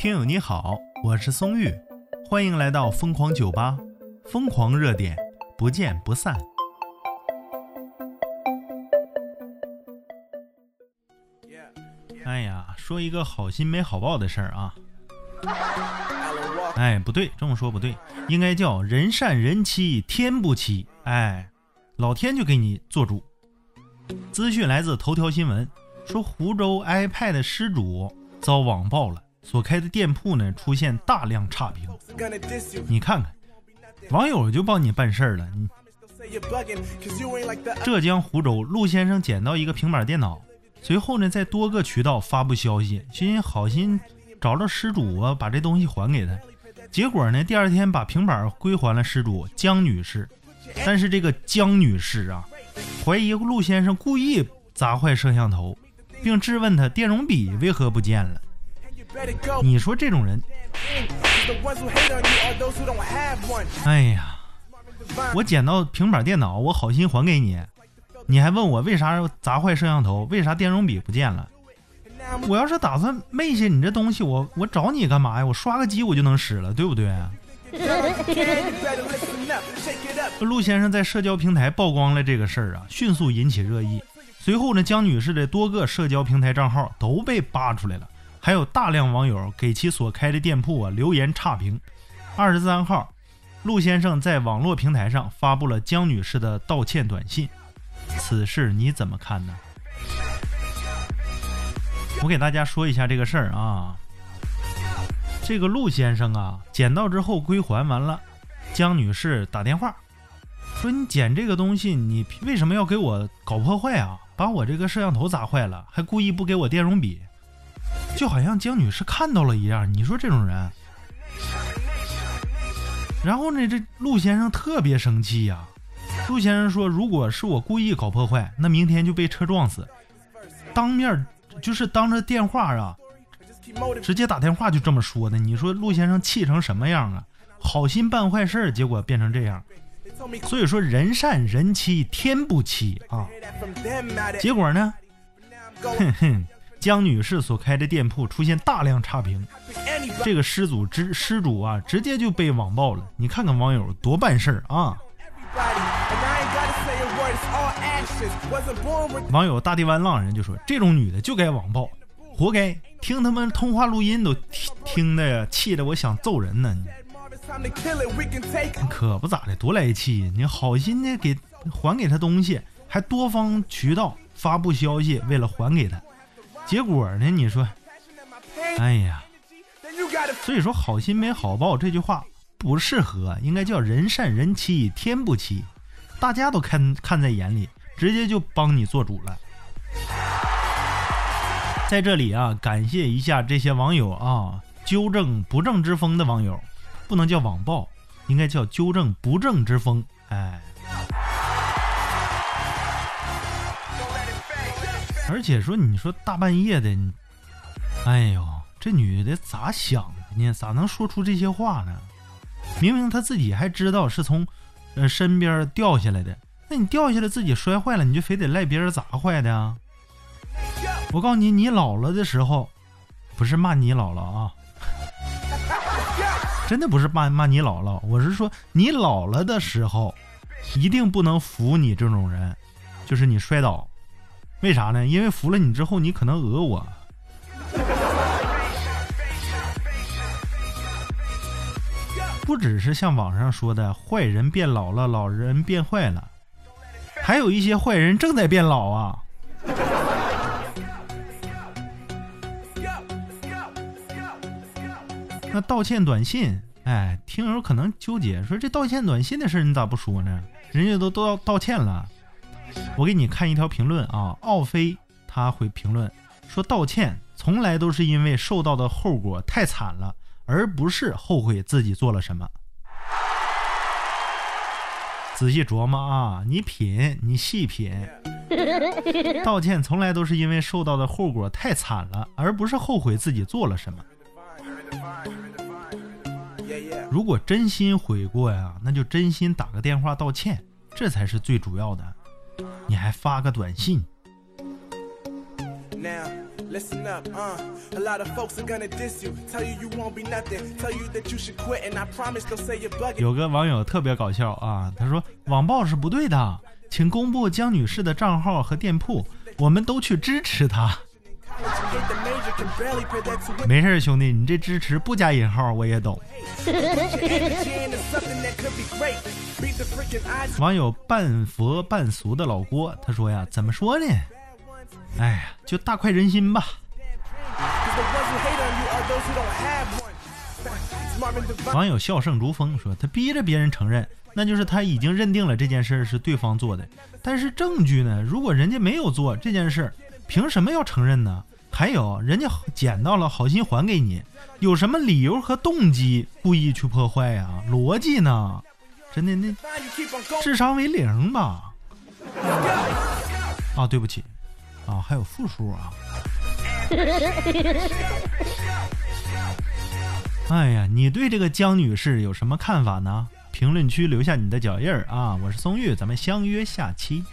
听友你好，我是松玉，欢迎来到疯狂酒吧，疯狂热点，不见不散。哎呀，说一个好心没好报的事儿啊！哎，不对，这么说不对，应该叫人善人欺天不欺。哎，老天就给你做主。资讯来自头条新闻，说湖州 iPad 失主遭网暴了，所开的店铺呢出现大量差评。你看看，网友就帮你办事儿了。浙江湖州陆先生捡到一个平板电脑。随后呢，在多个渠道发布消息，寻好心找着失主啊，把这东西还给他。结果呢，第二天把平板归还了失主江女士。但是这个江女士啊，怀疑陆先生故意砸坏摄像头，并质问他电容笔为何不见了。你说这种人，哎呀，我捡到平板电脑，我好心还给你。你还问我为啥砸坏摄像头？为啥电容笔不见了？我要是打算昧下你这东西，我我找你干嘛呀？我刷个机我就能使了，对不对？陆先生在社交平台曝光了这个事儿啊，迅速引起热议。随后呢，江女士的多个社交平台账号都被扒出来了，还有大量网友给其所开的店铺啊留言差评。二十三号，陆先生在网络平台上发布了江女士的道歉短信。此事你怎么看呢？我给大家说一下这个事儿啊。这个陆先生啊，捡到之后归还完了，江女士打电话说：“你捡这个东西，你为什么要给我搞破坏啊？把我这个摄像头砸坏了，还故意不给我电容笔，就好像江女士看到了一样。你说这种人。”然后呢，这陆先生特别生气呀。陆先生说：“如果是我故意搞破坏，那明天就被车撞死。”当面就是当着电话啊，直接打电话就这么说的。你说陆先生气成什么样啊？好心办坏事，结果变成这样。所以说人善人欺天不欺啊。结果呢？哼哼，江女士所开的店铺出现大量差评，这个失主之失主啊，直接就被网暴了。你看看网友多办事儿啊！网友大地湾浪人就说：“这种女的就该网暴，活该！听他们通话录音都听听的呀，气得我想揍人呢。可不咋的，多来气！你好心的给还给他东西，还多方渠道发布消息，为了还给他，结果呢？你说，哎呀！所以说好心没好报这句话不适合，应该叫人善人欺天不欺。”大家都看看在眼里，直接就帮你做主了。在这里啊，感谢一下这些网友啊，纠正不正之风的网友，不能叫网暴，应该叫纠正不正之风。哎，而且说你说大半夜的，哎呦，这女的咋想的呢？咋能说出这些话呢？明明她自己还知道是从。呃，身边掉下来的，那你掉下来自己摔坏了，你就非得赖别人砸坏的啊？我告诉你，你老了的时候，不是骂你姥姥啊，真的不是骂骂你姥姥，我是说你老了的时候，一定不能扶你这种人，就是你摔倒，为啥呢？因为服了你之后，你可能讹我。不只是像网上说的坏人变老了，老人变坏了，还有一些坏人正在变老啊。那道歉短信，哎，听友可能纠结，说这道歉短信的事你咋不说呢？人家都都要道歉了。我给你看一条评论啊，奥飞他会评论说，道歉从来都是因为受到的后果太惨了。而不是后悔自己做了什么。仔细琢磨啊，你品，你细品。道歉从来都是因为受到的后果太惨了，而不是后悔自己做了什么。如果真心悔过呀，那就真心打个电话道歉，这才是最主要的。你还发个短信，有个网友特别搞笑啊，他说网暴是不对的，请公布江女士的账号和店铺，我们都去支持她。没事，兄弟，你这支持不加引号我也懂。网友半佛半俗的老郭他说呀，怎么说呢？哎呀，就大快人心吧。网友笑胜如风说，他逼着别人承认，那就是他已经认定了这件事是对方做的。但是证据呢？如果人家没有做这件事，凭什么要承认呢？还有，人家捡到了，好心还给你，有什么理由和动机故意去破坏呀？逻辑呢？真的那智商为零吧？啊，对不起，啊，还有负数啊！哎呀，你对这个江女士有什么看法呢？评论区留下你的脚印儿啊！我是松玉，咱们相约下期。